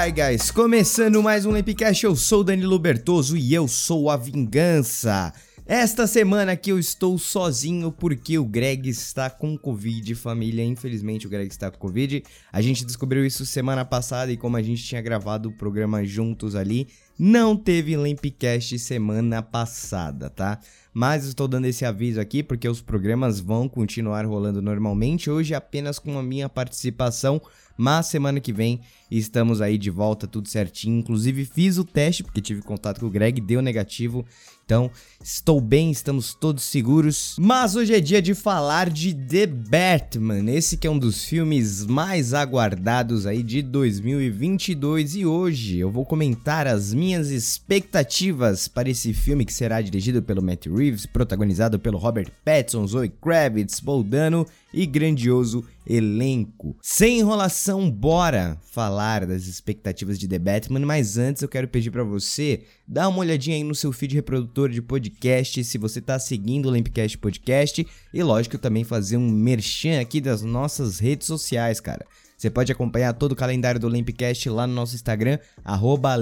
Alright, guys. Começando mais um Lampcast, eu sou Danilo Bertoso e eu sou a Vingança. Esta semana aqui eu estou sozinho porque o Greg está com Covid, família. Infelizmente o Greg está com Covid. A gente descobriu isso semana passada e como a gente tinha gravado o programa juntos ali, não teve Lampcast semana passada, tá? Mas estou dando esse aviso aqui porque os programas vão continuar rolando normalmente, hoje apenas com a minha participação, mas semana que vem estamos aí de volta, tudo certinho. Inclusive fiz o teste porque tive contato com o Greg, deu negativo. Então, estou bem, estamos todos seguros. Mas hoje é dia de falar de The Batman, esse que é um dos filmes mais aguardados aí de 2022 e hoje eu vou comentar as minhas expectativas para esse filme que será dirigido pelo Matt Reeves, protagonizado pelo Robert Pattinson, Zoe Kravitz, Paul Dano e grandioso elenco. Sem enrolação, bora falar das expectativas de The Batman, mas antes eu quero pedir para você dar uma olhadinha aí no seu feed reprodutor de podcast, se você tá seguindo o Lampcast Podcast e lógico também fazer um merchan aqui das nossas redes sociais, cara. Você pode acompanhar todo o calendário do Limpcast lá no nosso Instagram, arroba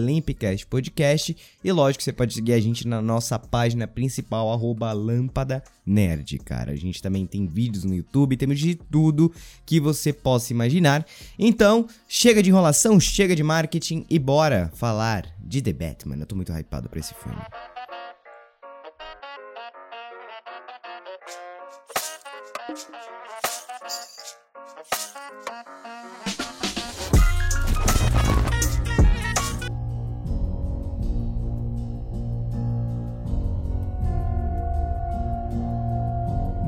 Podcast. E lógico, você pode seguir a gente na nossa página principal, arroba Lâmpada Nerd, cara. A gente também tem vídeos no YouTube, temos de tudo que você possa imaginar. Então, chega de enrolação, chega de marketing e bora falar de The Batman. Eu tô muito hypado pra esse filme.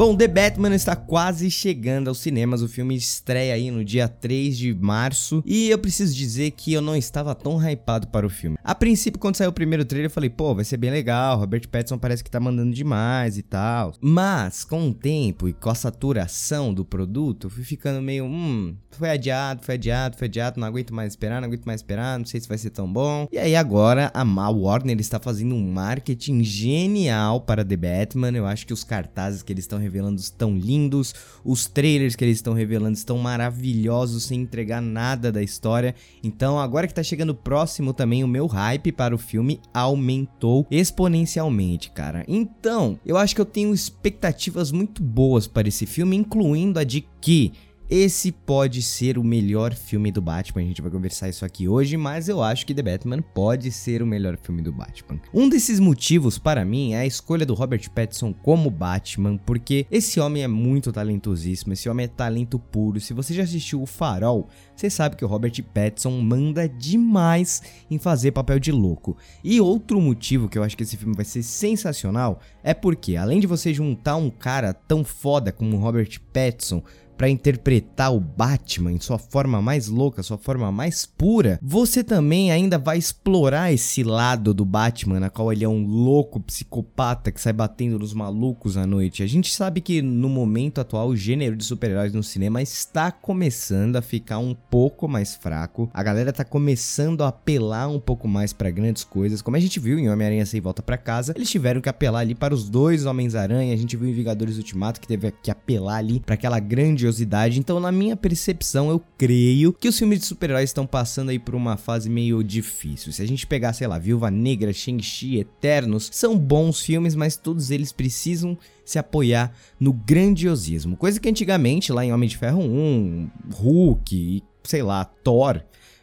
Bom, The Batman está quase chegando aos cinemas. O filme estreia aí no dia 3 de março. E eu preciso dizer que eu não estava tão hypado para o filme. A princípio, quando saiu o primeiro trailer, eu falei, pô, vai ser bem legal. Robert Pattinson parece que tá mandando demais e tal. Mas, com o tempo e com a saturação do produto, eu fui ficando meio, hum, foi adiado, foi adiado, foi adiado. Não aguento mais esperar, não aguento mais esperar. Não sei se vai ser tão bom. E aí, agora, a Warner está fazendo um marketing genial para The Batman. Eu acho que os cartazes que eles estão revelando estão lindos, os trailers que eles estão revelando estão maravilhosos sem entregar nada da história. Então, agora que tá chegando próximo também, o meu hype para o filme aumentou exponencialmente, cara. Então, eu acho que eu tenho expectativas muito boas para esse filme, incluindo a de que esse pode ser o melhor filme do Batman, a gente vai conversar isso aqui hoje, mas eu acho que The Batman pode ser o melhor filme do Batman. Um desses motivos para mim é a escolha do Robert Pattinson como Batman, porque esse homem é muito talentosíssimo, esse homem é talento puro. Se você já assistiu O Farol, você sabe que o Robert Pattinson manda demais em fazer papel de louco. E outro motivo que eu acho que esse filme vai ser sensacional é porque, além de você juntar um cara tão foda como o Robert Pattinson para interpretar o Batman em sua forma mais louca, sua forma mais pura, você também ainda vai explorar esse lado do Batman, na qual ele é um louco psicopata que sai batendo nos malucos à noite. A gente sabe que no momento atual o gênero de super-heróis no cinema está começando a ficar um pouco mais fraco. A galera tá começando a apelar um pouco mais para grandes coisas, como a gente viu em Homem-Aranha Sem Volta para Casa. Eles tiveram que apelar ali para os dois Homens-Aranha, a gente viu em Vingadores Ultimato que teve que apelar ali para aquela grande grandiosidade. Então, na minha percepção, eu creio que os filmes de super-heróis estão passando aí por uma fase meio difícil. Se a gente pegar, sei lá, Viúva Negra, Shang-Chi, Eternos, são bons filmes, mas todos eles precisam se apoiar no grandiosismo. Coisa que antigamente, lá em Homem de Ferro 1, Hulk sei lá, Thor,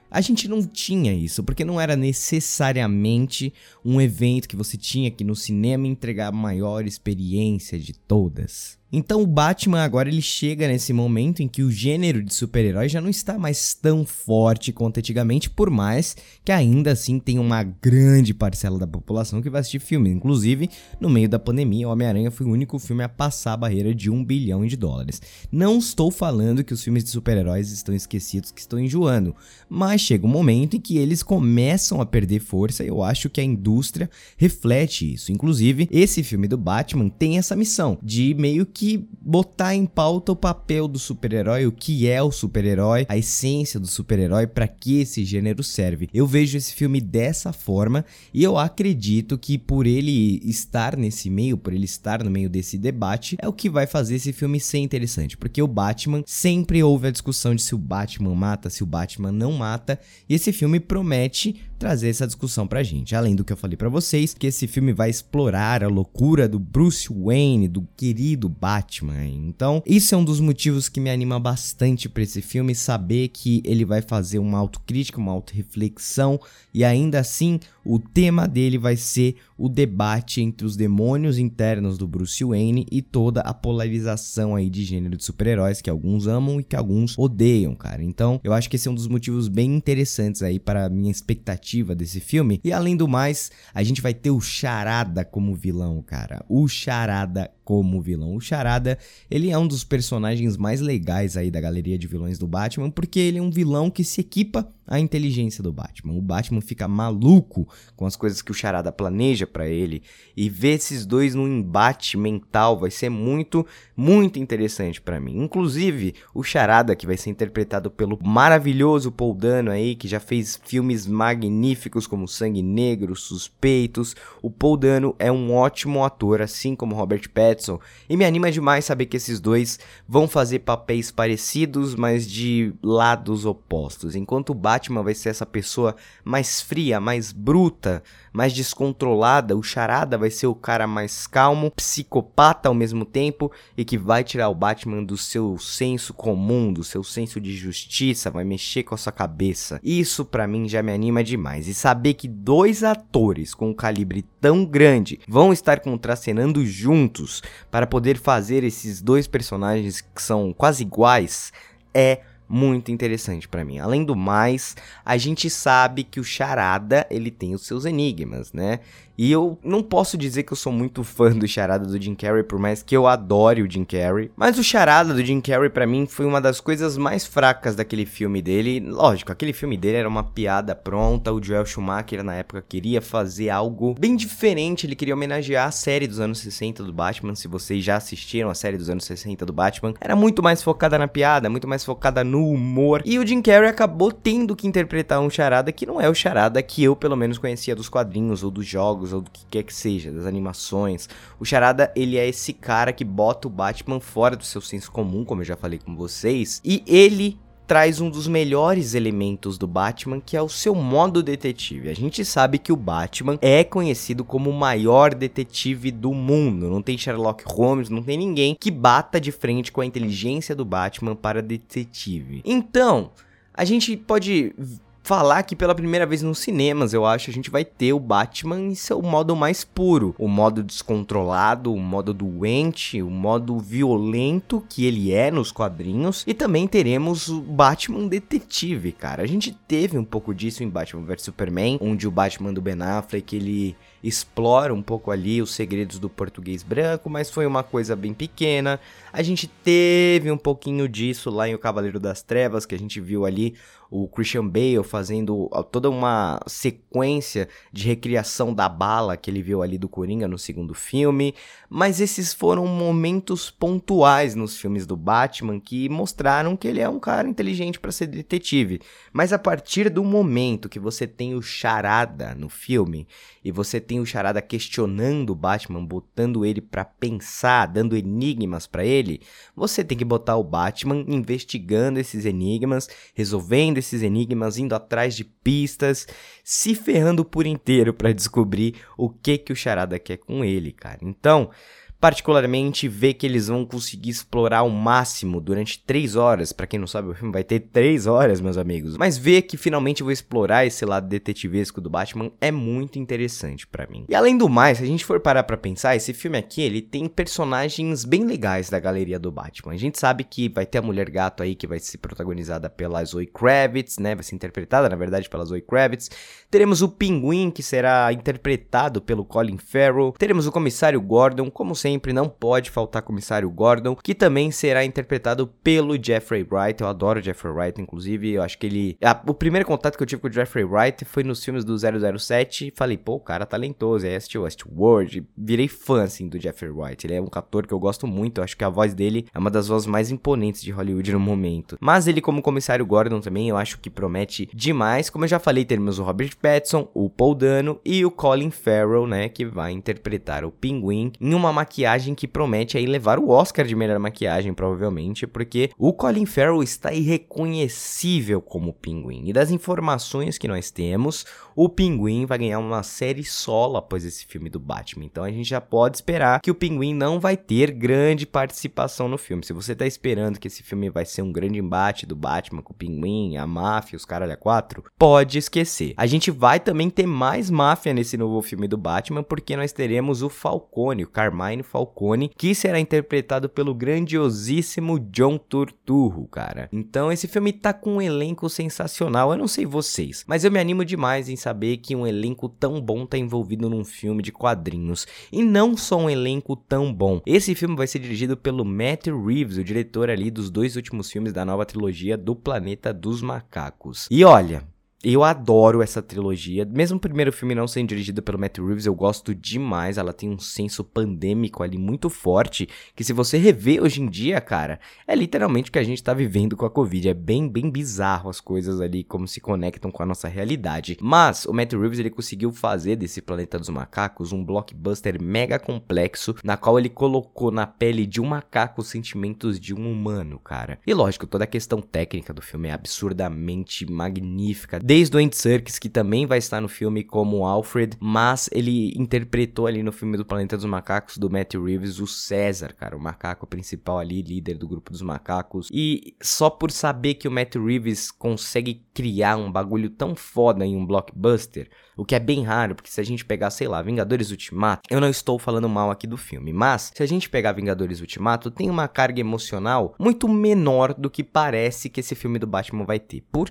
a gente não tinha isso, porque não era necessariamente um evento que você tinha que no cinema entregar a maior experiência de todas. Então o Batman agora ele chega nesse momento em que o gênero de super-herói já não está mais tão forte quanto antigamente, por mais que ainda assim tem uma grande parcela da população que vai assistir filme. Inclusive, no meio da pandemia, Homem-Aranha foi o único filme a passar a barreira de um bilhão de dólares. Não estou falando que os filmes de super-heróis estão esquecidos, que estão enjoando, mas chega um momento em que eles começam a perder força e eu acho que a indústria reflete isso. Inclusive, esse filme do Batman tem essa missão de meio que botar em pauta o papel do super-herói, o que é o super-herói, a essência do super-herói, para que esse gênero serve. Eu vejo esse filme dessa forma e eu acredito que por ele estar nesse meio, por ele estar no meio desse debate, é o que vai fazer esse filme ser interessante, porque o Batman sempre houve a discussão de se o Batman mata, se o Batman não mata, e esse filme promete trazer essa discussão pra gente. Além do que eu falei para vocês, que esse filme vai explorar a loucura do Bruce Wayne, do querido Batman. Então, isso é um dos motivos que me anima bastante para esse filme, saber que ele vai fazer uma autocrítica, uma autorreflexão e ainda assim o tema dele vai ser o debate entre os demônios internos do Bruce Wayne e toda a polarização aí de gênero de super-heróis que alguns amam e que alguns odeiam, cara. Então, eu acho que esse é um dos motivos bem interessantes aí para a minha expectativa desse filme. E além do mais, a gente vai ter o Charada como vilão, cara. O Charada como vilão. O Charada, ele é um dos personagens mais legais aí da galeria de vilões do Batman, porque ele é um vilão que se equipa à inteligência do Batman. O Batman fica maluco com as coisas que o Charada planeja para ele e ver esses dois num embate mental vai ser muito, muito interessante para mim. Inclusive, o Charada que vai ser interpretado pelo maravilhoso Paul Dano aí, que já fez filmes magníficos como Sangue Negro, Suspeitos. O Paul Dano é um ótimo ator, assim como Robert Pattinson, e me anima demais saber que esses dois vão fazer papéis parecidos, mas de lados opostos. Enquanto o Batman vai ser essa pessoa mais fria, mais bruta, mais descontrolada, o Charada vai ser o cara mais calmo, psicopata ao mesmo tempo e que vai tirar o Batman do seu senso comum, do seu senso de justiça, vai mexer com a sua cabeça. Isso para mim já me anima demais. E saber que dois atores com um calibre tão grande vão estar contracenando juntos para poder fazer esses dois personagens que são quase iguais é muito interessante para mim. Além do mais, a gente sabe que o Charada, ele tem os seus enigmas, né? E eu não posso dizer que eu sou muito fã do charada do Jim Carrey, por mais que eu adore o Jim Carrey. Mas o charada do Jim Carrey, para mim, foi uma das coisas mais fracas daquele filme dele. Lógico, aquele filme dele era uma piada pronta. O Joel Schumacher, na época, queria fazer algo bem diferente. Ele queria homenagear a série dos anos 60 do Batman. Se vocês já assistiram a série dos anos 60 do Batman, era muito mais focada na piada, muito mais focada no humor. E o Jim Carrey acabou tendo que interpretar um charada que não é o charada que eu, pelo menos, conhecia dos quadrinhos ou dos jogos jogos ou do que quer que seja, das animações. O Charada, ele é esse cara que bota o Batman fora do seu senso comum, como eu já falei com vocês, e ele traz um dos melhores elementos do Batman, que é o seu modo detetive. A gente sabe que o Batman é conhecido como o maior detetive do mundo. Não tem Sherlock Holmes, não tem ninguém que bata de frente com a inteligência do Batman para detetive. Então, a gente pode falar que pela primeira vez nos cinemas, eu acho, a gente vai ter o Batman em seu modo mais puro, o modo descontrolado, o modo doente, o modo violento que ele é nos quadrinhos, e também teremos o Batman detetive, cara. A gente teve um pouco disso em Batman vs Superman, onde o Batman do Ben Affleck, ele explora um pouco ali os segredos do português branco, mas foi uma coisa bem pequena. A gente teve um pouquinho disso lá em O Cavaleiro das Trevas, que a gente viu ali o Christian Bale fazendo toda uma sequência de recriação da bala que ele viu ali do Coringa no segundo filme, mas esses foram momentos pontuais nos filmes do Batman que mostraram que ele é um cara inteligente para ser detetive. Mas a partir do momento que você tem o Charada no filme e você tem o Charada questionando o Batman, botando ele para pensar, dando enigmas para ele, você tem que botar o Batman investigando esses enigmas, resolvendo resolvendo esses enigmas, indo atrás de pistas, se ferrando por inteiro para descobrir o que que o Charada quer com ele, cara. Então, particularmente ver que eles vão conseguir explorar o máximo durante 3 horas. Para quem não sabe, o filme vai ter 3 horas, meus amigos. Mas ver que finalmente vou explorar esse lado detetivesco do Batman é muito interessante para mim. E além do mais, se a gente for parar para pensar, esse filme aqui, ele tem personagens bem legais da galeria do Batman. A gente sabe que vai ter a Mulher Gato aí que vai ser protagonizada pela Zoe Kravitz, né? Vai ser interpretada, na verdade, pela Zoe Kravitz. Teremos o Pinguim que será interpretado pelo Colin Farrell. Teremos o Comissário Gordon, como sempre sempre, não pode faltar Comissário Gordon, que também será interpretado pelo Jeffrey Wright. Eu adoro Jeffrey Wright, inclusive, eu acho que ele... Ah, o primeiro contato que eu tive com o Jeffrey Wright foi nos filmes do 007 e falei, pô, o cara é talentoso, aí assisti Westworld, virei fã, assim, do Jeffrey Wright. Ele é um ator que eu gosto muito, eu acho que a voz dele é uma das vozes mais imponentes de Hollywood no momento. Mas ele como Comissário Gordon também, eu acho que promete demais. Como eu já falei, temos o Robert Pattinson, o Paul Dano e o Colin Farrell, né, que vai interpretar o Pinguim em uma maquiagem que promete aí levar o Oscar de melhor maquiagem, provavelmente, porque o Colin Farrell está irreconhecível como Pinguim. E das informações que nós temos, o Pinguim vai ganhar uma série solo após esse filme do Batman. Então a gente já pode esperar que o Pinguim não vai ter grande participação no filme. Se você está esperando que esse filme vai ser um grande embate do Batman com o Pinguim, a máfia, os caralho a quatro, pode esquecer. A gente vai também ter mais máfia nesse novo filme do Batman, porque nós teremos o Falcone, o Carmine Falcone, que será interpretado pelo grandiosíssimo John Turturro, cara. Então esse filme tá com um elenco sensacional. Eu não sei vocês, mas eu me animo demais em saber que um elenco tão bom tá envolvido num filme de quadrinhos. E não só um elenco tão bom. Esse filme vai ser dirigido pelo Matt Reeves, o diretor ali dos dois últimos filmes da nova trilogia do Planeta dos Macacos. E olha, eu adoro essa trilogia. Mesmo o primeiro filme não sendo dirigido pelo Matt Reeves, eu gosto demais. Ela tem um senso pandêmico ali muito forte. Que se você rever hoje em dia, cara, é literalmente o que a gente tá vivendo com a Covid. É bem, bem bizarro as coisas ali, como se conectam com a nossa realidade. Mas o Matt Reeves ele conseguiu fazer desse Planeta dos Macacos um blockbuster mega complexo, na qual ele colocou na pele de um macaco os sentimentos de um humano, cara. E lógico, toda a questão técnica do filme é absurdamente magnífica desde o Andy Serkis, que também vai estar no filme como Alfred, mas ele interpretou ali no filme do Planeta dos Macacos, do Matt Reeves, o César, cara, o macaco principal ali, líder do grupo dos macacos. E só por saber que o Matt Reeves consegue criar um bagulho tão foda em um blockbuster, o que é bem raro, porque se a gente pegar, sei lá, Vingadores Ultimato, eu não estou falando mal aqui do filme, mas se a gente pegar Vingadores Ultimato, tem uma carga emocional muito menor do que parece que esse filme do Batman vai ter. Por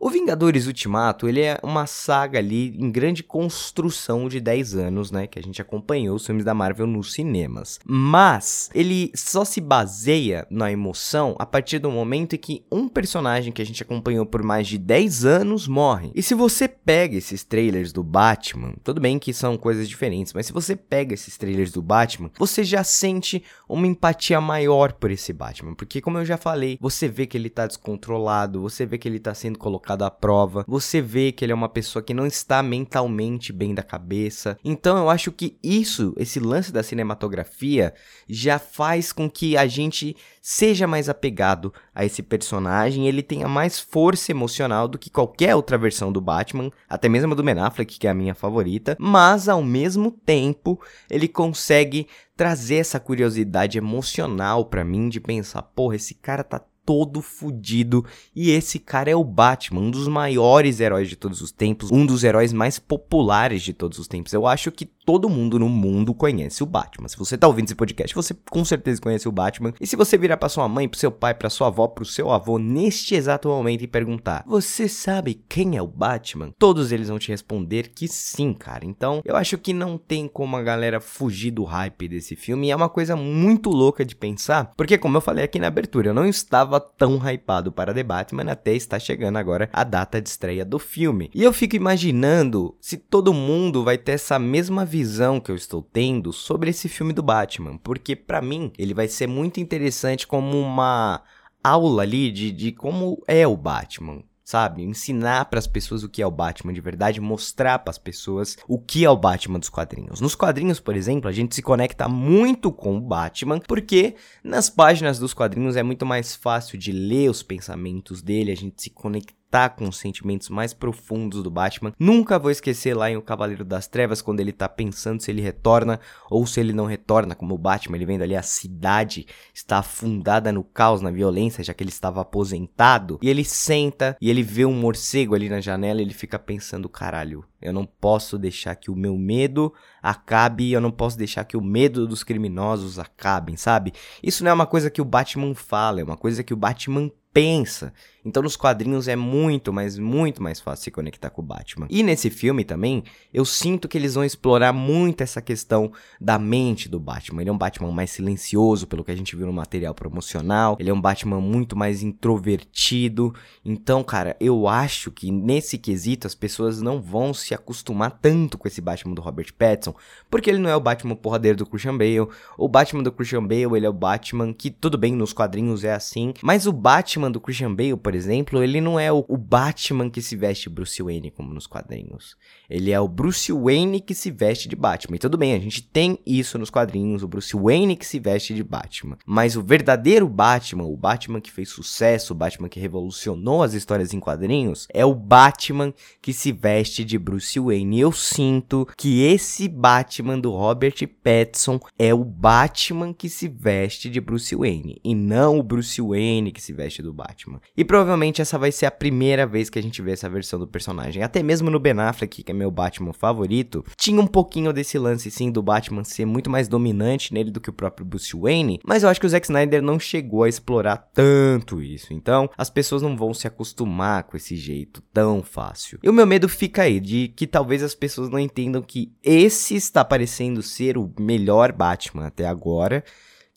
O Vingadores Ultimato, ele é uma saga ali em grande construção de 10 anos, né, que a gente acompanhou os filmes da Marvel nos cinemas. Mas ele só se baseia na emoção a partir do momento em que um personagem que a gente acompanhou por mais de 10 anos morre. E se você pega esses trailers do Batman, tudo bem que são coisas diferentes, mas se você pega esses trailers do Batman, você já sente uma empatia maior por esse Batman, porque como eu já falei, você vê que ele tá descontrolado, você vê que ele tá sendo colocado à prova, você vê que ele é uma pessoa que não está mentalmente bem da cabeça. Então eu acho que isso, esse lance da cinematografia, já faz com que a gente seja mais apegado a esse personagem, ele tenha mais força emocional do que qualquer outra versão do Batman, até mesmo a do Ben Affleck, que é a minha favorita, mas ao mesmo tempo ele consegue trazer essa curiosidade emocional para mim de pensar, porra, esse cara tá todo fudido. E esse cara é o Batman, um dos maiores heróis de todos os tempos, um dos heróis mais populares de todos os tempos. Eu acho que todo mundo no mundo conhece o Batman. Se você tá ouvindo esse podcast, você com certeza conhece o Batman. E se você virar para sua mãe, pro seu pai, para sua avó, pro seu avô neste exato momento e perguntar: "Você sabe quem é o Batman?", todos eles vão te responder que sim, cara. Então, eu acho que não tem como a galera fugir do hype desse filme. E é uma coisa muito louca de pensar, porque como eu falei aqui na abertura, eu não estava tão hypado para The Batman até está chegando agora a data de estreia do filme. E eu fico imaginando se todo mundo vai ter essa mesma visão que eu estou tendo sobre esse filme do Batman, porque para mim ele vai ser muito interessante como uma aula ali de, de como é o Batman sabe? Ensinar para as pessoas o que é o Batman de verdade, mostrar para as pessoas o que é o Batman dos quadrinhos. Nos quadrinhos, por exemplo, a gente se conecta muito com o Batman, porque nas páginas dos quadrinhos é muito mais fácil de ler os pensamentos dele, a gente se conecta tá com os sentimentos mais profundos do Batman. Nunca vou esquecer lá em O Cavaleiro das Trevas, quando ele tá pensando se ele retorna ou se ele não retorna, como o Batman, ele vendo ali a cidade está afundada no caos, na violência, já que ele estava aposentado. E ele senta e ele vê um morcego ali na janela ele fica pensando, caralho, eu não posso deixar que o meu medo acabe, eu não posso deixar que o medo dos criminosos acabem, sabe? Isso não é uma coisa que o Batman fala, é uma coisa que o Batman pensa. Então nos quadrinhos é muito, mas muito mais fácil se conectar com o Batman. E nesse filme também, eu sinto que eles vão explorar muito essa questão da mente do Batman. Ele é um Batman mais silencioso, pelo que a gente viu no material promocional. Ele é um Batman muito mais introvertido. Então, cara, eu acho que nesse quesito as pessoas não vão se acostumar tanto com esse Batman do Robert Pattinson, porque ele não é o Batman porradeiro do Christian Bale. O Batman do Christian Bale, ele é o Batman que tudo bem nos quadrinhos é assim, mas o Batman do Christian Bale, por exemplo, ele não é o, Batman que se veste Bruce Wayne como nos quadrinhos. Ele é o Bruce Wayne que se veste de Batman. E tudo bem, a gente tem isso nos quadrinhos, o Bruce Wayne que se veste de Batman. Mas o verdadeiro Batman, o Batman que fez sucesso, o Batman que revolucionou as histórias em quadrinhos, é o Batman que se veste de Bruce Wayne. E eu sinto que esse Batman do Robert Pattinson é o Batman que se veste de Bruce Wayne e não o Bruce Wayne que se veste do Batman. E provavelmente essa vai ser a primeira vez que a gente vê essa versão do personagem. Até mesmo no Ben Affleck, que é meu Batman favorito, tinha um pouquinho desse lance sim do Batman ser muito mais dominante nele do que o próprio Bruce Wayne, mas eu acho que o Zack Snyder não chegou a explorar tanto isso. Então, as pessoas não vão se acostumar com esse jeito tão fácil. E o meu medo fica aí de que talvez as pessoas não entendam que esse está parecendo ser o melhor Batman até agora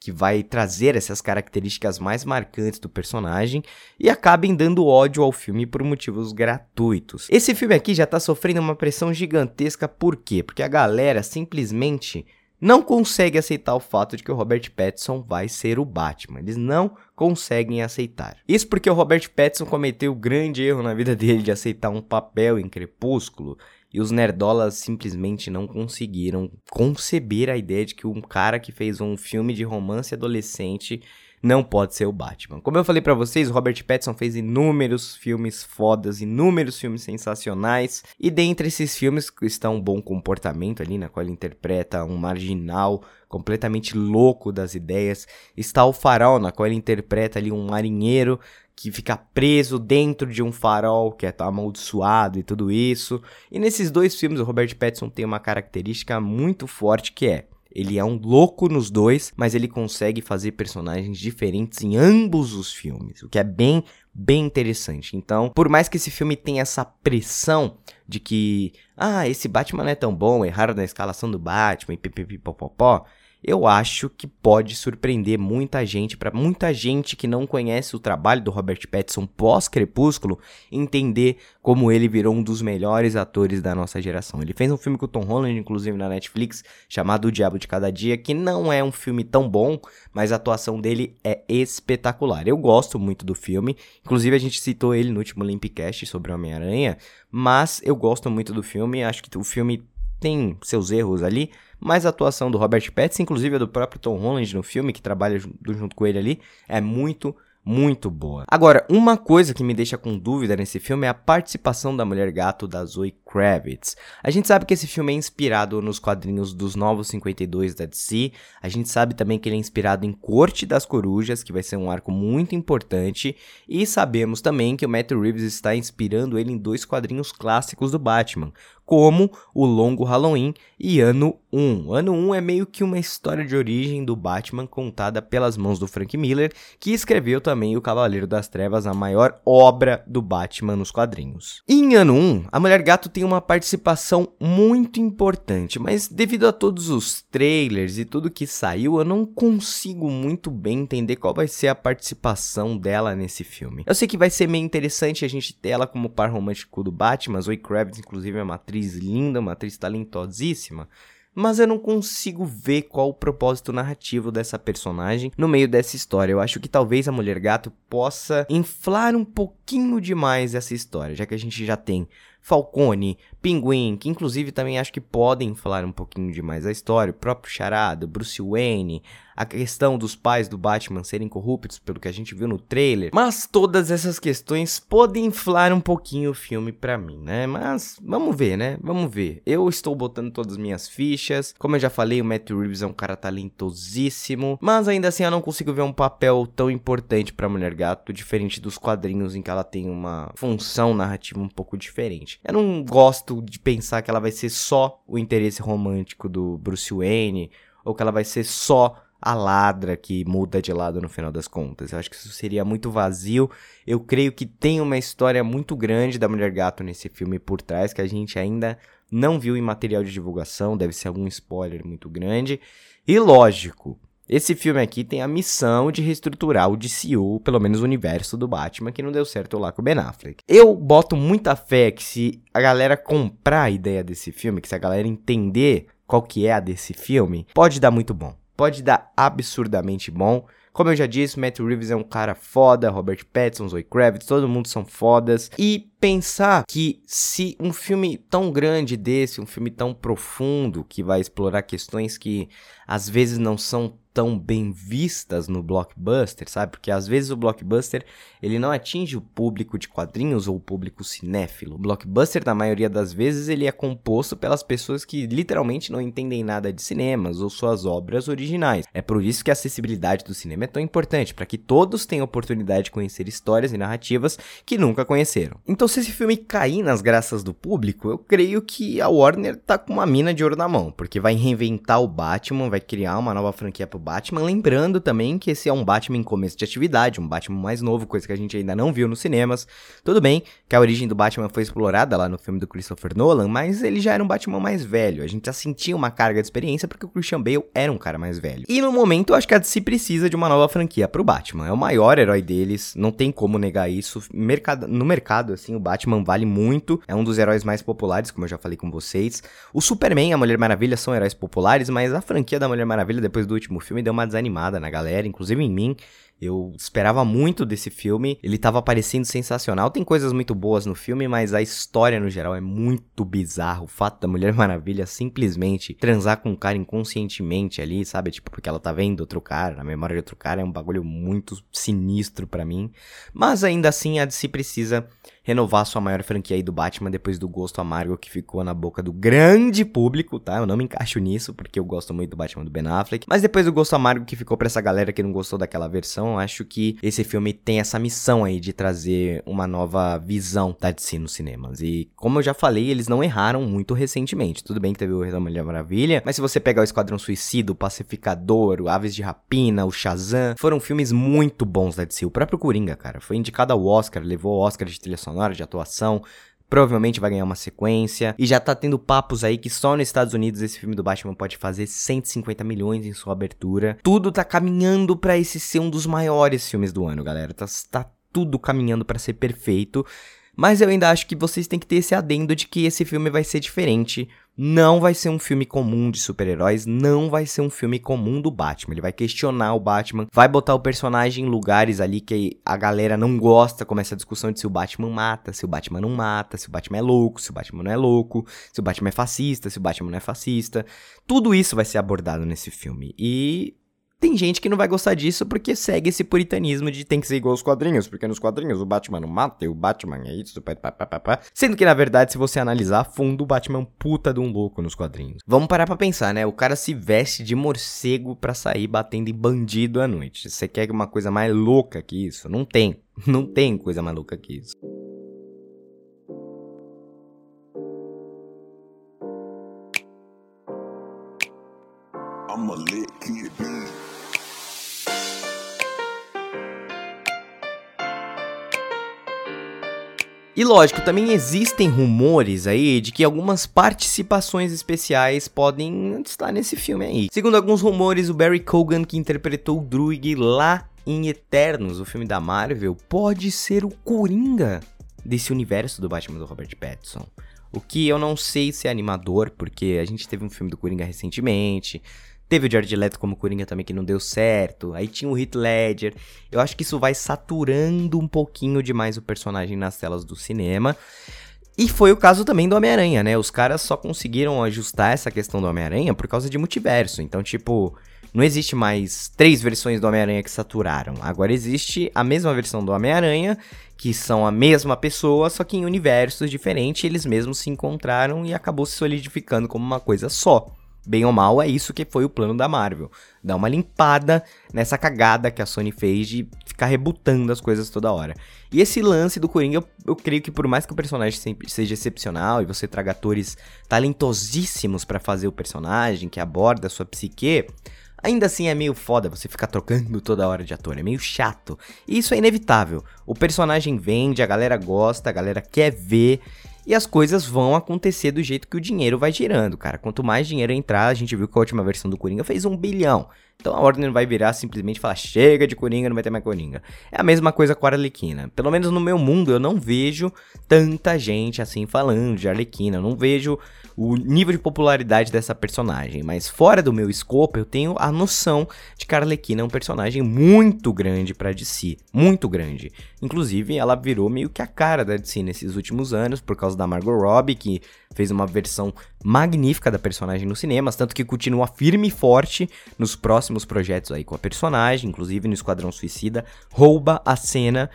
que vai trazer essas características mais marcantes do personagem e acabem dando ódio ao filme por motivos gratuitos. Esse filme aqui já tá sofrendo uma pressão gigantesca, por quê? Porque a galera simplesmente não consegue aceitar o fato de que o Robert Pattinson vai ser o Batman. Eles não conseguem aceitar. Isso porque o Robert Pattinson cometeu o grande erro na vida dele de aceitar um papel em Crepúsculo e os nerdolas simplesmente não conseguiram conceber a ideia de que um cara que fez um filme de romance adolescente não pode ser o Batman. Como eu falei para vocês, Robert Pattinson fez inúmeros filmes fodas, inúmeros filmes sensacionais, e dentre esses filmes está um bom comportamento ali, na qual ele interpreta um marginal completamente louco das ideias, está o Farol, na qual ele interpreta ali um marinheiro que fica preso dentro de um farol que é amaldiçoado e tudo isso. E nesses dois filmes o Robert Pattinson tem uma característica muito forte que é ele é um louco nos dois, mas ele consegue fazer personagens diferentes em ambos os filmes, o que é bem, bem interessante. Então, por mais que esse filme tenha essa pressão de que, ah, esse Batman não é tão bom, erraram na escalação do Batman e pipipipopopó, eu acho que pode surpreender muita gente, para muita gente que não conhece o trabalho do Robert Pattinson pós-Crepúsculo, entender como ele virou um dos melhores atores da nossa geração. Ele fez um filme com o Tom Holland, inclusive na Netflix, chamado O Diabo de Cada Dia, que não é um filme tão bom, mas a atuação dele é espetacular. Eu gosto muito do filme, inclusive a gente citou ele no último Limpcast sobre Homem-Aranha, mas eu gosto muito do filme, acho que o filme tem seus erros ali, mas a atuação do Robert Pattinson, inclusive a do próprio Tom Holland no filme, que trabalha junto com ele ali, é muito, muito boa. Agora, uma coisa que me deixa com dúvida nesse filme é a participação da mulher gato da Zoe Kravitz. A gente sabe que esse filme é inspirado nos quadrinhos dos Novos 52 da DC. A gente sabe também que ele é inspirado em Corte das Corujas, que vai ser um arco muito importante. E sabemos também que o Matt Reeves está inspirando ele em dois quadrinhos clássicos do Batman, como O Longo Halloween e Ano 1. Ano 1 é meio que uma história de origem do Batman contada pelas mãos do Frank Miller, que escreveu também O Cavaleiro das Trevas, a maior obra do Batman nos quadrinhos. em Ano 1, a Mulher Gato tem uma participação muito importante, mas devido a todos os trailers e tudo que saiu, eu não consigo muito bem entender qual vai ser a participação dela nesse filme. Eu sei que vai ser meio interessante a gente ter ela como par romântico do Batman, Zoe Kravitz inclusive é uma atriz linda, uma atriz talentosíssima, mas eu não consigo ver qual o propósito narrativo dessa personagem no meio dessa história. Eu acho que talvez a Mulher Gato possa inflar um pouquinho demais essa história, já que a gente já tem Falcone, Pinguim, que inclusive também acho que podem falar um pouquinho demais a história, o próprio Charada, Bruce Wayne, a questão dos pais do Batman serem corruptos, pelo que a gente viu no trailer. Mas todas essas questões podem inflar um pouquinho o filme para mim, né? Mas vamos ver, né? Vamos ver. Eu estou botando todas as minhas fichas. Como eu já falei, o Matt Reeves é um cara talentosíssimo, mas ainda assim eu não consigo ver um papel tão importante para Mulher Gato, diferente dos quadrinhos em que ela tem uma função narrativa um pouco diferente. Eu não gosto de pensar que ela vai ser só o interesse romântico do Bruce Wayne ou que ela vai ser só a ladra que muda de lado no final das contas. Eu acho que isso seria muito vazio. Eu creio que tem uma história muito grande da Mulher Gato nesse filme por trás que a gente ainda não viu em material de divulgação, deve ser algum spoiler muito grande. E lógico, esse filme aqui tem a missão de reestruturar o DCU, pelo menos o universo do Batman, que não deu certo lá com o Ben Affleck. Eu boto muita fé que se a galera comprar a ideia desse filme, que se a galera entender qual que é a desse filme, pode dar muito bom. Pode dar absurdamente bom. Como eu já disse, Matt Reeves é um cara foda, Robert Pattinson, Zoe Kravitz, todo mundo são fodas. E pensar que se um filme tão grande desse, um filme tão profundo, que vai explorar questões que às vezes não são tão bem vistas no blockbuster, sabe? Porque às vezes o blockbuster ele não atinge o público de quadrinhos ou o público cinéfilo. O blockbuster, na maioria das vezes, ele é composto pelas pessoas que literalmente não entendem nada de cinemas ou suas obras originais. É por isso que a acessibilidade do cinema é tão importante, para que todos tenham oportunidade de conhecer histórias e narrativas que nunca conheceram. Então, se esse filme cair nas graças do público, eu creio que a Warner tá com uma mina de ouro na mão, porque vai reinventar o Batman, vai criar uma nova franquia pro Batman, lembrando também que esse é um Batman em começo de atividade, um Batman mais novo, coisa que a gente ainda não viu nos cinemas. Tudo bem que a origem do Batman foi explorada lá no filme do Christopher Nolan, mas ele já era um Batman mais velho. A gente já sentia uma carga de experiência porque o Christian Bale era um cara mais velho. E no momento eu acho que a DC precisa de uma nova franquia pro Batman. É o maior herói deles, não tem como negar isso. Mercado, no mercado, assim, o Batman vale muito, é um dos heróis mais populares, como eu já falei com vocês. O Superman e a Mulher Maravilha são heróis populares, mas a franquia da Mulher Maravilha depois do último filme deu uma desanimada na galera, inclusive em mim. Eu esperava muito desse filme, ele tava parecendo sensacional. Tem coisas muito boas no filme, mas a história no geral é muito bizarro. O fato da Mulher Maravilha simplesmente transar com um cara inconscientemente ali, sabe? Tipo, porque ela tá vendo outro cara, na memória de outro cara, é um bagulho muito sinistro para mim. Mas ainda assim, a DC precisa renovar sua maior franquia aí do Batman depois do gosto amargo que ficou na boca do grande público, tá? Eu não me encaixo nisso porque eu gosto muito do Batman do Ben Affleck, mas depois do gosto amargo que ficou para essa galera que não gostou daquela versão, acho que esse filme tem essa missão aí de trazer uma nova visão da DC nos cinemas. E como eu já falei, eles não erraram muito recentemente. Tudo bem que teve o Rei da Maravilha, mas se você pegar o Esquadrão Suicida, o Pacificador, o Aves de Rapina, o Shazam, foram filmes muito bons da DC. O próprio Coringa, cara, foi indicado ao Oscar, levou o Oscar de trilha sonora sonora, de atuação. Provavelmente vai ganhar uma sequência. E já tá tendo papos aí que só nos Estados Unidos esse filme do Batman pode fazer 150 milhões em sua abertura. Tudo tá caminhando para esse ser um dos maiores filmes do ano, galera. Tá, tá tudo caminhando para ser perfeito. Mas eu ainda acho que vocês têm que ter esse adendo de que esse filme vai ser diferente. Não vai ser um filme comum de super-heróis, não vai ser um filme comum do Batman. Ele vai questionar o Batman, vai botar o personagem em lugares ali que a galera não gosta, como essa discussão de se o Batman mata, se o Batman não mata, se o Batman é louco, se o Batman não é louco, se o Batman é fascista, se o Batman não é fascista. Tudo isso vai ser abordado nesse filme. E tem gente que não vai gostar disso porque segue esse puritanismo de tem que ser igual aos quadrinhos, porque nos quadrinhos o Batman não mata e o Batman é isso, pá, pá, pá, pá. Sendo que na verdade, se você analisar a fundo, o Batman é um puta de um louco nos quadrinhos. Vamos parar pra pensar, né? O cara se veste de morcego pra sair batendo em bandido à noite. Você quer uma coisa mais louca que isso? Não tem. Não tem coisa mais louca que isso. I'm a E lógico, também existem rumores aí de que algumas participações especiais podem estar nesse filme aí. Segundo alguns rumores, o Barry Cogan, que interpretou o Druig lá em Eternos, o filme da Marvel, pode ser o Coringa desse universo do Batman do Robert Pattinson. O que eu não sei se é animador, porque a gente teve um filme do Coringa recentemente, Teve o Jared Leto como Coringa também que não deu certo. Aí tinha o Heath Ledger. Eu acho que isso vai saturando um pouquinho demais o personagem nas telas do cinema. E foi o caso também do Homem-Aranha, né? Os caras só conseguiram ajustar essa questão do Homem-Aranha por causa de multiverso. Então, tipo, não existe mais três versões do Homem-Aranha que saturaram. Agora existe a mesma versão do Homem-Aranha, que são a mesma pessoa, só que em universos diferentes, eles mesmos se encontraram e acabou se solidificando como uma coisa só. Bem ou mal, é isso que foi o plano da Marvel. Dar uma limpada nessa cagada que a Sony fez de ficar rebutando as coisas toda hora. E esse lance do Coringa, eu, eu creio que por mais que o personagem seja excepcional e você traga atores talentosíssimos para fazer o personagem, que aborda a sua psique, Ainda assim é meio foda você ficar trocando toda hora de ator, é meio chato. E isso é inevitável. O personagem vende, a galera gosta, a galera quer ver e as coisas vão acontecer do jeito que o dinheiro vai girando, cara. Quanto mais dinheiro entrar, a gente viu que a última versão do Coringa fez um bilhão. Então a Warner vai virar simplesmente falar: chega de Coringa, não vai ter mais Coringa. É a mesma coisa com a Arlequina. Pelo menos no meu mundo eu não vejo tanta gente assim falando de Arlequina. Eu não vejo o nível de popularidade dessa personagem. Mas fora do meu escopo, eu tenho a noção de que a Arlequina é um personagem muito grande pra DC. Muito grande. Inclusive, ela virou meio que a cara da DC nesses últimos anos, por causa da Margot Robbie, que fez uma versão magnífica da personagem nos cinemas, tanto que continua firme e forte nos próximos projetos aí com a personagem, inclusive no Esquadrão Suicida, rouba a cena.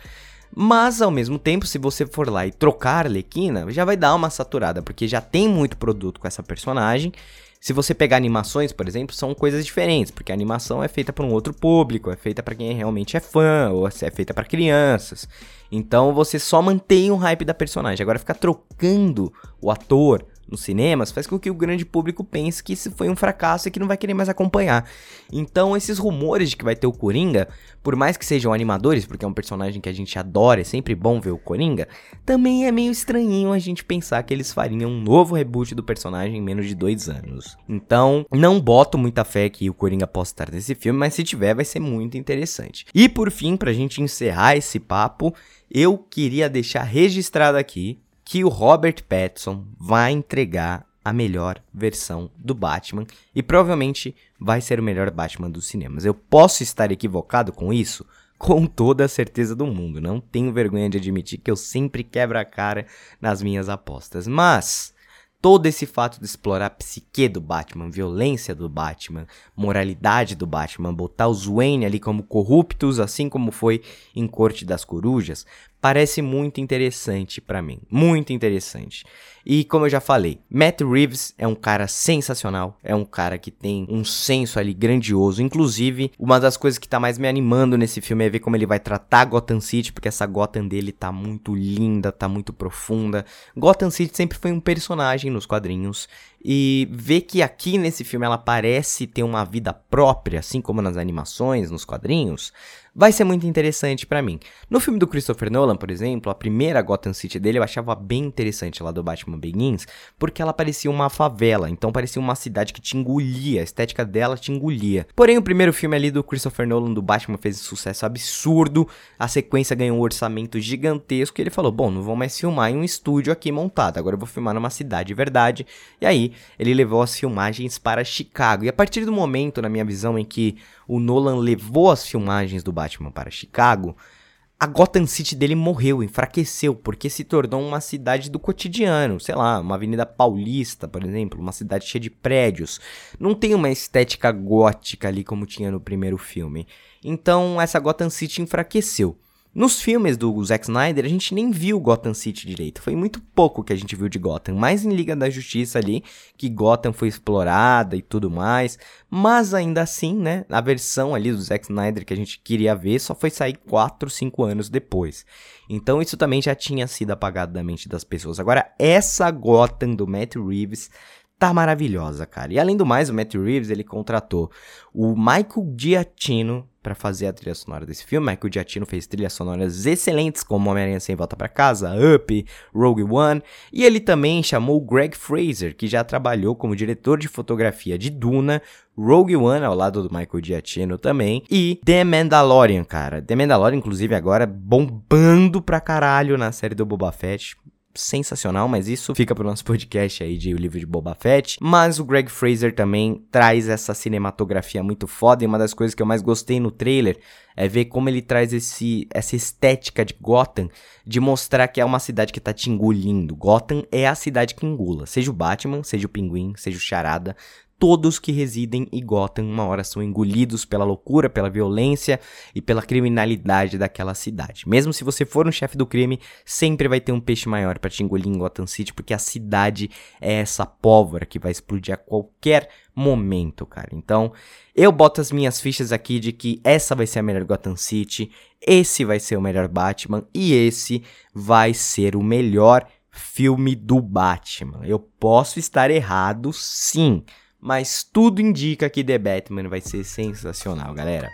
Mas ao mesmo tempo, se você for lá e trocar a Arlequina, já vai dar uma saturada, porque já tem muito produto com essa personagem. Se você pegar animações, por exemplo, são coisas diferentes, porque a animação é feita para um outro público, é feita para quem realmente é fã, ou é feita para crianças. Então você só mantém o hype da personagem. Agora ficar trocando o ator nos cinemas faz com que o grande público pense que isso foi um fracasso e que não vai querer mais acompanhar. Então, esses rumores de que vai ter o Coringa, por mais que sejam animadores, porque é um personagem que a gente adora, é sempre bom ver o Coringa, também é meio estranhinho a gente pensar que eles fariam um novo reboot do personagem em menos de dois anos. Então, não boto muita fé que o Coringa possa estar nesse filme, mas se tiver, vai ser muito interessante. E por fim, pra gente encerrar esse papo, eu queria deixar registrado aqui que o Robert Pattinson vai entregar a melhor versão do Batman e provavelmente vai ser o melhor Batman dos cinemas. Eu posso estar equivocado com isso? Com toda a certeza do mundo. Não tenho vergonha de admitir que eu sempre quebro a cara nas minhas apostas. Mas todo esse fato de explorar a psique do Batman, violência do Batman, moralidade do Batman, botar os Wayne ali como corruptos, assim como foi em Corte das Corujas, parece muito interessante para mim, muito interessante. E como eu já falei, Matt Reeves é um cara sensacional, é um cara que tem um senso ali grandioso. Inclusive, uma das coisas que tá mais me animando nesse filme é ver como ele vai tratar Gotham City, porque essa Gotham dele tá muito linda, tá muito profunda. Gotham City sempre foi um personagem nos quadrinhos e ver que aqui nesse filme ela parece ter uma vida própria, assim como nas animações, nos quadrinhos, vai ser muito interessante para mim. No filme do Christopher Nolan, por exemplo, a primeira Gotham City dele eu achava bem interessante lá do Batman Begins, porque ela parecia uma favela, então parecia uma cidade que te engolia, a estética dela te engolia. Porém, o primeiro filme ali do Christopher Nolan do Batman fez um sucesso absurdo, a sequência ganhou um orçamento gigantesco e ele falou: "Bom, não vou mais filmar em um estúdio aqui montado, agora eu vou filmar numa cidade de verdade". E aí, ele levou as filmagens para Chicago. E a partir do momento, na minha visão, em que o Nolan levou as filmagens do Batman para Chicago, a Gotham City dele morreu, enfraqueceu, porque se tornou uma cidade do cotidiano, sei lá, uma avenida paulista, por exemplo, uma cidade cheia de prédios. Não tem uma estética gótica ali como tinha no primeiro filme. Então essa Gotham City enfraqueceu. Nos filmes do Zack Snyder, a gente nem viu Gotham City direito. Foi muito pouco que a gente viu de Gotham. Mais em Liga da Justiça ali, que Gotham foi explorada e tudo mais. Mas ainda assim, né? A versão ali do Zack Snyder que a gente queria ver só foi sair 4, 5 anos depois. Então isso também já tinha sido apagado da mente das pessoas. Agora, essa Gotham do Matt Reeves tá maravilhosa, cara. E além do mais, o Matt Reeves, ele contratou o Michael Giacchino para fazer a trilha sonora desse filme. Michael Giacchino fez trilhas sonoras excelentes, como Homem-Aranha Sem Volta para Casa, Up, Rogue One. E ele também chamou Greg Fraser, que já trabalhou como diretor de fotografia de Duna, Rogue One ao lado do Michael Giacchino também, e The Mandalorian, cara. The Mandalorian, inclusive, agora bombando pra caralho na série do Boba Fett sensacional, mas isso fica pro nosso podcast aí de O Livro de Boba Fett. Mas o Greg Fraser também traz essa cinematografia muito foda e uma das coisas que eu mais gostei no trailer é ver como ele traz esse, essa estética de Gotham, de mostrar que é uma cidade que tá te engolindo. Gotham é a cidade que engula, seja o Batman, seja o Pinguim, seja o Charada, todos que residem em Gotham uma hora são engolidos pela loucura, pela violência e pela criminalidade daquela cidade. Mesmo se você for um chefe do crime, sempre vai ter um peixe maior para te engolir em Gotham City, porque a cidade é essa pólvora que vai explodir a qualquer momento, cara. Então, eu boto as minhas fichas aqui de que essa vai ser a melhor Gotham City, esse vai ser o melhor Batman e esse vai ser o melhor filme do Batman. Eu posso estar errado, sim mas tudo indica que The Batman vai ser sensacional, galera.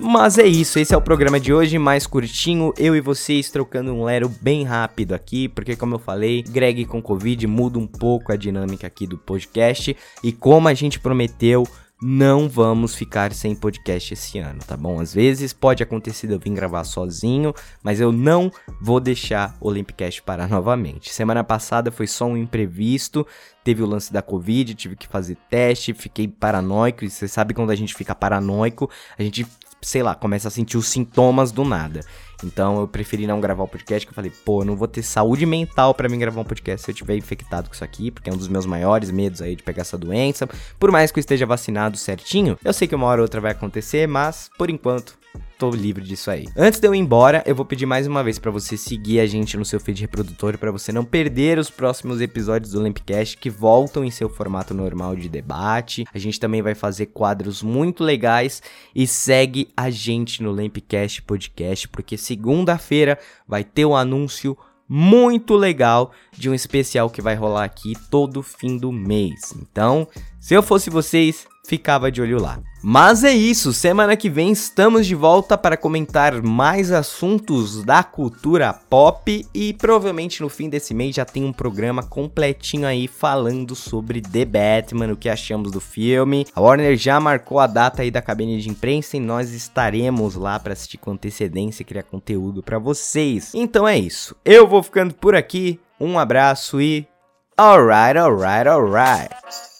Mas é isso, esse é o programa de hoje, mais curtinho, eu e vocês trocando um lero bem rápido aqui, porque como eu falei, Greg com Covid muda um pouco a dinâmica aqui do podcast, e como a gente prometeu, não vamos ficar sem podcast esse ano, tá bom? Às vezes pode acontecer de eu vir gravar sozinho, mas eu não vou deixar o Olympicast parar novamente. Semana passada foi só um imprevisto, teve o lance da Covid, tive que fazer teste, fiquei paranoico, e você sabe quando a gente fica paranoico, a gente sei lá, começa a sentir os sintomas do nada. Então eu preferi não gravar o podcast, que eu falei, pô, não vou ter saúde mental para mim gravar um podcast se eu tiver infectado com isso aqui, porque é um dos meus maiores medos aí de pegar essa doença. Por mais que eu esteja vacinado certinho, eu sei que uma hora ou outra vai acontecer, mas por enquanto tô livre disso aí. Antes de eu ir embora, eu vou pedir mais uma vez para você seguir a gente no seu feed reprodutor para você não perder os próximos episódios do Lampcast que voltam em seu formato normal de debate. A gente também vai fazer quadros muito legais e segue a gente no Lampcast Podcast porque segunda-feira vai ter um anúncio muito legal de um especial que vai rolar aqui todo fim do mês. Então, se eu fosse vocês, ficava de olho lá. Mas é isso, semana que vem estamos de volta para comentar mais assuntos da cultura pop e provavelmente no fim desse mês já tem um programa completinho aí falando sobre The Batman, o que achamos do filme. A Warner já marcou a data aí da cabine de imprensa e nós estaremos lá para assistir com antecedência e criar conteúdo para vocês. Então é isso, eu vou ficando por aqui, um abraço e alright, alright, alright.